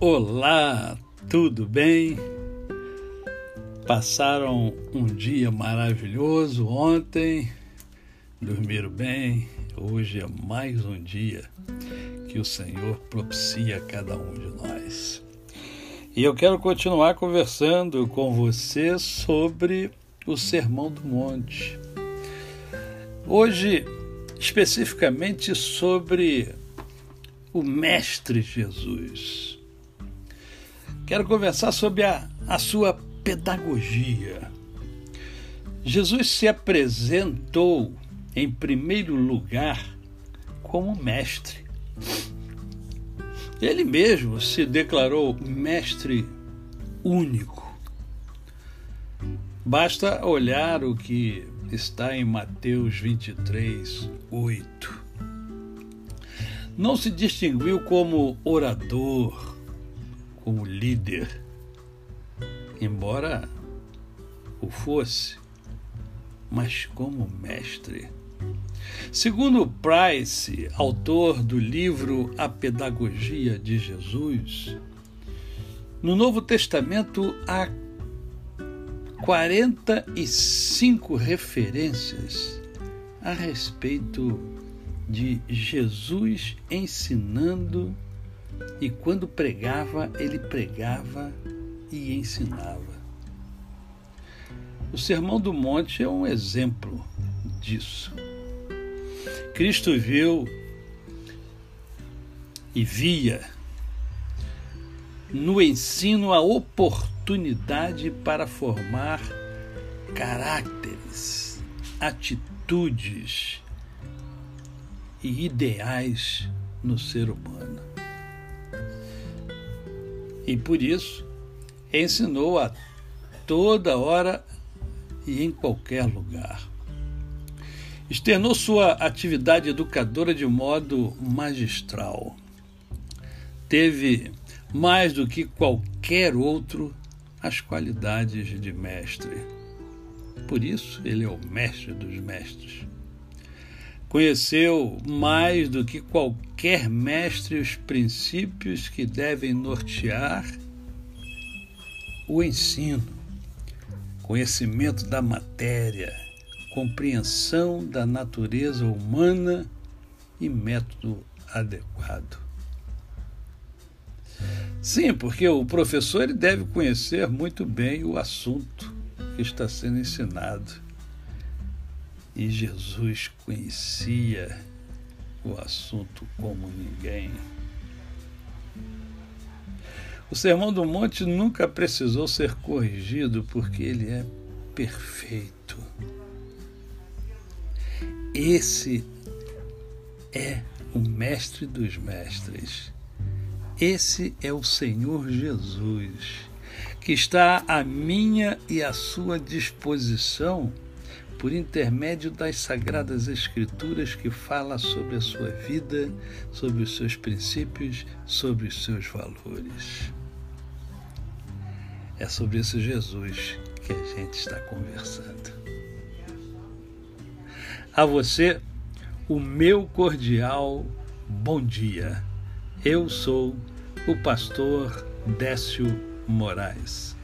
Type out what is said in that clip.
Olá, tudo bem? Passaram um dia maravilhoso ontem, dormiram bem. Hoje é mais um dia que o Senhor propicia a cada um de nós. E eu quero continuar conversando com você sobre o Sermão do Monte. Hoje, especificamente sobre o Mestre Jesus. Quero conversar sobre a, a sua pedagogia. Jesus se apresentou, em primeiro lugar, como mestre. Ele mesmo se declarou mestre único. Basta olhar o que está em Mateus 23, 8. Não se distinguiu como orador, como líder, embora o fosse, mas como mestre. Segundo Price, autor do livro A Pedagogia de Jesus, no Novo Testamento há 45 referências a respeito de Jesus ensinando e quando pregava, ele pregava e ensinava. O Sermão do Monte é um exemplo disso. Cristo viu e via no ensino a oportunidade para formar caráteres, atitudes e ideais no ser humano e por isso ensinou a toda hora e em qualquer lugar. Externou sua atividade educadora de modo magistral. Teve, mais do que qualquer outro, as qualidades de mestre. Por isso, ele é o mestre dos mestres. Conheceu mais do que qualquer mestre os princípios que devem nortear o ensino, conhecimento da matéria, compreensão da natureza humana e método adequado. Sim, porque o professor ele deve conhecer muito bem o assunto que está sendo ensinado e Jesus conhecia o assunto como ninguém. O Sermão do Monte nunca precisou ser corrigido porque ele é perfeito. Esse é o Mestre dos Mestres. Esse é o Senhor Jesus, que está à minha e à sua disposição por intermédio das Sagradas Escrituras que fala sobre a sua vida, sobre os seus princípios, sobre os seus valores. É sobre esse Jesus que a gente está conversando. A você, o meu cordial bom dia. Eu sou o pastor Décio Moraes.